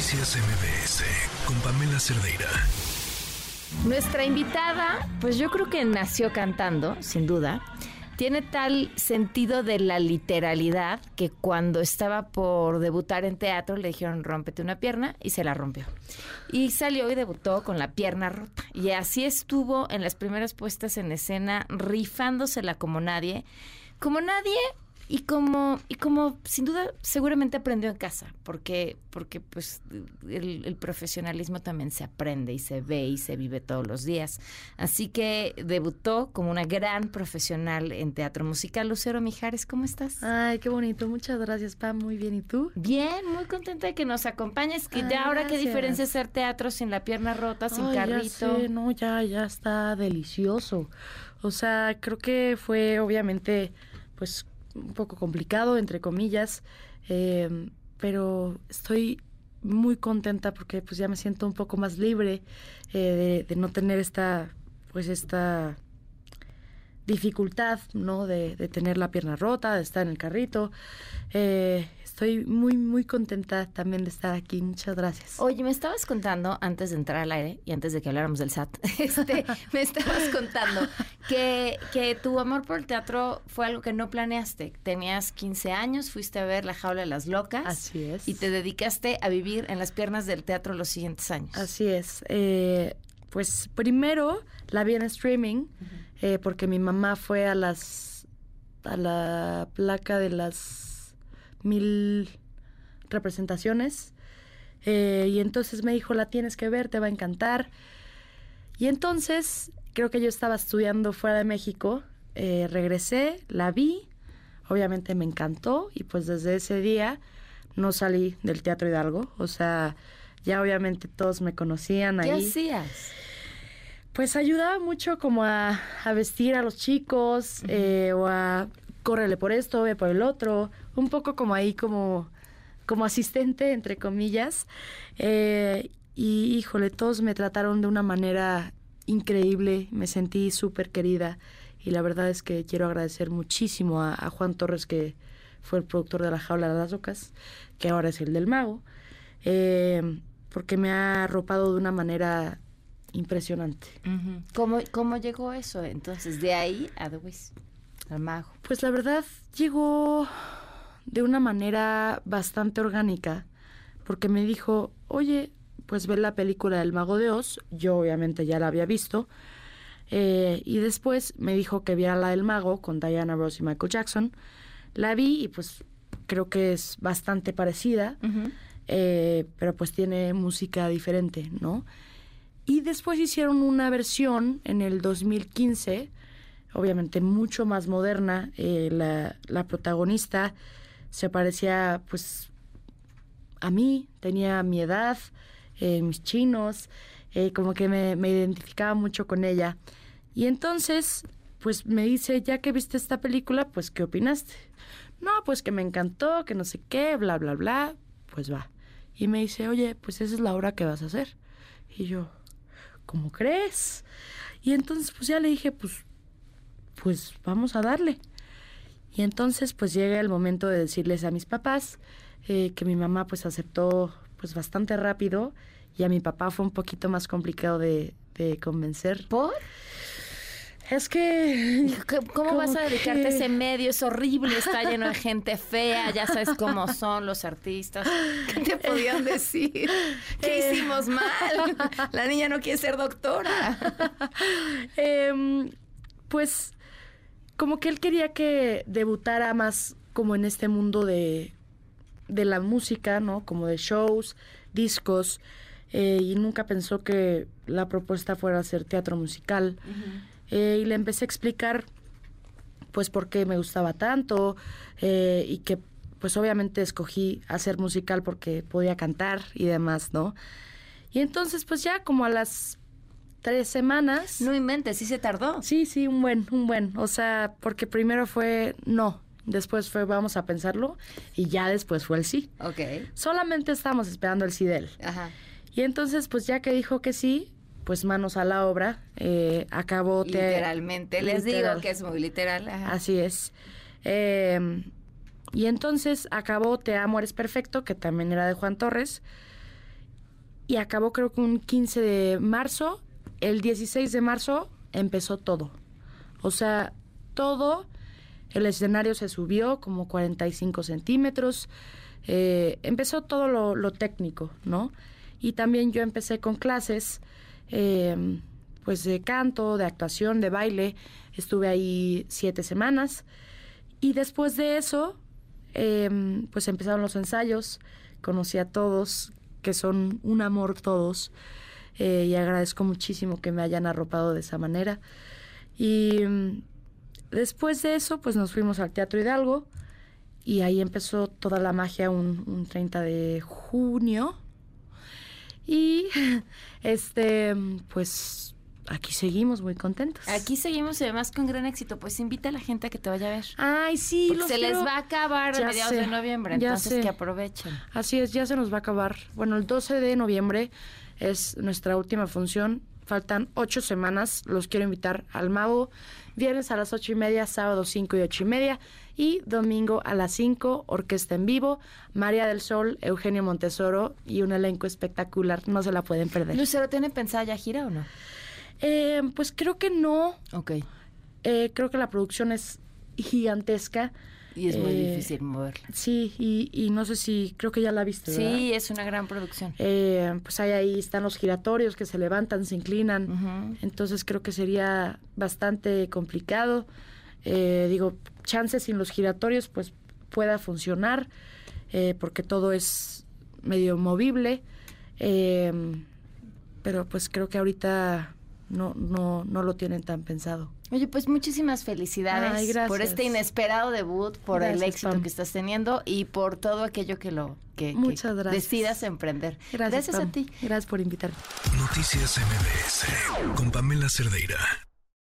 Noticias MBS con Pamela Cerdeira. Nuestra invitada, pues yo creo que nació cantando, sin duda. Tiene tal sentido de la literalidad que cuando estaba por debutar en teatro le dijeron rómpete una pierna y se la rompió. Y salió y debutó con la pierna rota. Y así estuvo en las primeras puestas en escena, rifándosela como nadie. Como nadie y como, y como sin duda seguramente aprendió en casa, porque, porque pues el, el, profesionalismo también se aprende y se ve y se vive todos los días. Así que debutó como una gran profesional en teatro musical. Lucero Mijares, ¿cómo estás? Ay, qué bonito. Muchas gracias, Pam. Muy bien. ¿Y tú? Bien, muy contenta de que nos acompañes. Que Ay, ya ahora qué diferencia hacer teatro sin la pierna rota, sin Ay, ya carrito. sé, no, ya, ya está delicioso. O sea, creo que fue obviamente, pues, un poco complicado, entre comillas, eh, pero estoy muy contenta porque pues ya me siento un poco más libre eh, de, de no tener esta, pues esta dificultad, ¿no? De, de tener la pierna rota, de estar en el carrito. Eh, estoy muy, muy contenta también de estar aquí. Muchas gracias. Oye, me estabas contando antes de entrar al aire y antes de que habláramos del SAT, este, me estabas contando que, que tu amor por el teatro fue algo que no planeaste. Tenías 15 años, fuiste a ver La Jaula de las Locas. Así es. Y te dedicaste a vivir en las piernas del teatro los siguientes años. Así es. Eh, pues primero la vi en streaming eh, porque mi mamá fue a las a la placa de las mil representaciones eh, y entonces me dijo la tienes que ver te va a encantar y entonces creo que yo estaba estudiando fuera de México eh, regresé la vi obviamente me encantó y pues desde ese día no salí del Teatro Hidalgo o sea ya obviamente todos me conocían ¿Qué ahí. hacías? Pues ayudaba mucho como a, a vestir a los chicos eh, o a córrele por esto, ve por el otro, un poco como ahí como, como asistente, entre comillas. Eh, y híjole, todos me trataron de una manera increíble, me sentí súper querida y la verdad es que quiero agradecer muchísimo a, a Juan Torres que fue el productor de La Jaula de las Locas, que ahora es el del Mago. Eh, porque me ha arropado de una manera impresionante. ¿Cómo, ¿Cómo llegó eso? Entonces, de ahí a The Wiz, al mago. Pues la verdad llegó de una manera bastante orgánica, porque me dijo, oye, pues ve la película del Mago de Oz, yo obviamente ya la había visto, eh, y después me dijo que viera la del Mago con Diana Ross y Michael Jackson, la vi y pues creo que es bastante parecida, eh, pero pues tiene música diferente, ¿no? Y después hicieron una versión en el 2015, obviamente mucho más moderna. eh, la, protagonista se parecía pues a mí, tenía mi edad, eh, mis chinos, como que me, me identificaba mucho con ella. Y entonces, pues me dice, ya que viste esta película, pues ¿qué opinaste? No, pues que me encantó, que no sé qué, bla, bla, bla, pues va. Y me dice, oye, pues esa es la obra que vas a hacer. Y yo, ¿cómo crees? Y entonces pues ya le dije, pues, pues vamos a darle. Y entonces pues llega el momento de decirles a mis papás eh, que mi mamá pues aceptó pues bastante rápido y a mi papá fue un poquito más complicado de, de convencer. ¿Por? Es que... ¿Cómo, cómo vas a dedicarte a ese medio? Es horrible, está lleno de gente fea, ya sabes cómo son los artistas. ¿Qué te podían decir? ¿Qué Eh. hicimos mal? La niña no quiere ser doctora. Em, pues como que él quería que debutara más como en este mundo de, de la música, ¿no? Como de shows, discos, eh, y nunca pensó que la propuesta fuera hacer teatro musical. Eh, y le empecé a explicar pues por qué me gustaba tanto eh, y que pues obviamente escogí hacer musical porque podía cantar y demás, ¿no? Y entonces pues ya como a las tres semanas... No inventes, sí se tardó. Sí, sí, un buen, un buen. O sea, porque primero fue no, después fue vamos a pensarlo y ya después fue el sí. Ok. Solamente estábamos esperando el sí de él. Ajá. Y entonces, pues ya que dijo que sí, pues manos a la obra, eh, acabó... te- Literalmente, les literal. digo que es muy literal. ajá. Así es. Eh, y entonces acabó Te amo, eres perfecto, que también era de Juan Torres. y acabó creo que un 15 de marzo. El 16 de marzo empezó todo. O sea, todo, el escenario se subió como 45 centímetros, eh, empezó todo lo, lo, técnico, ¿no? Y también yo empecé con clases, eh, pues de canto, de actuación, de baile, estuve ahí siete semanas. Y después de eso, eh, pues empezaron los ensayos, conocí a todos, que son un amor todos, eh, y agradezco muchísimo que me hayan arropado de esa manera. Y mm, después de eso, pues nos fuimos al Teatro Hidalgo, y ahí empezó toda la magia un, un 30 de junio. Este, pues aquí seguimos muy contentos. Aquí seguimos y además con gran éxito. Pues invita a la gente a que te vaya a ver. Ay, sí, Porque los se les va a acabar a mediados sé, de noviembre, entonces sé. que aprovechen. Así es, ya se nos va a acabar. Bueno, el 12 de noviembre es nuestra última función. Faltan ocho semanas. Los quiero invitar al Mago. Viernes a las ocho y media, sábado cinco y ocho y media. Y domingo a las cinco, orquesta en vivo, María del Sol, Eugenio Montesoro y un elenco espectacular. No se la pueden perder. ¿Lucero tiene pensada ya gira o no? Eh, pues creo que no. Ok. Eh, creo que la producción es gigantesca. Y es muy Eh, difícil moverla. Sí, y, y no sé si, creo que ya la viste. ¿verdad? Sí, es una gran producción. Eh, pues hay ahí están los giratorios que se levantan, se inclinan. Entonces creo que sería bastante complicado. Eh, digo, chances sin los giratorios pues pueda funcionar eh, porque todo es medio movible. Eh, pero pues creo que ahorita no, no, no lo tienen tan pensado. Oye, pues muchísimas felicidades Ay, gracias. por este inesperado debut, por el Gracias, éxito Pam. que estás teniendo y por todo aquello que lo que, Muchas gracias. decidas emprender. Gracias, a Pam. ti. Gracias por invitarme. Noticias MBS con Pamela Cerdeira.